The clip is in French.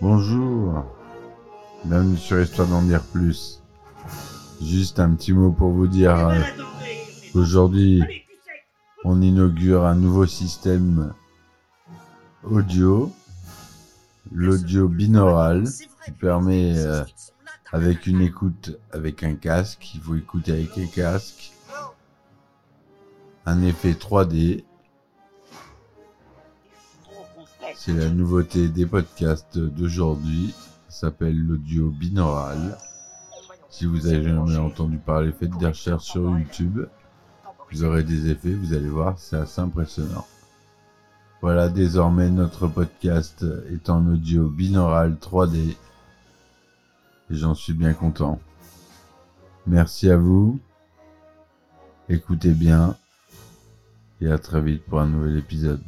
Bonjour. Bienvenue sur Histoire d'en dire plus. Juste un petit mot pour vous dire euh, Aujourd'hui, on inaugure un nouveau système audio, l'audio binaural, qui permet, euh, avec une écoute, avec un casque, il faut écouter avec un casque, un effet 3D c'est la nouveauté des podcasts d'aujourd'hui. S'appelle l'audio binaural. Si vous avez jamais entendu parler, faites des recherches sur YouTube. Vous aurez des effets, vous allez voir, c'est assez impressionnant. Voilà, désormais notre podcast est en audio binaural 3D. Et j'en suis bien content. Merci à vous. Écoutez bien. Et à très vite pour un nouvel épisode.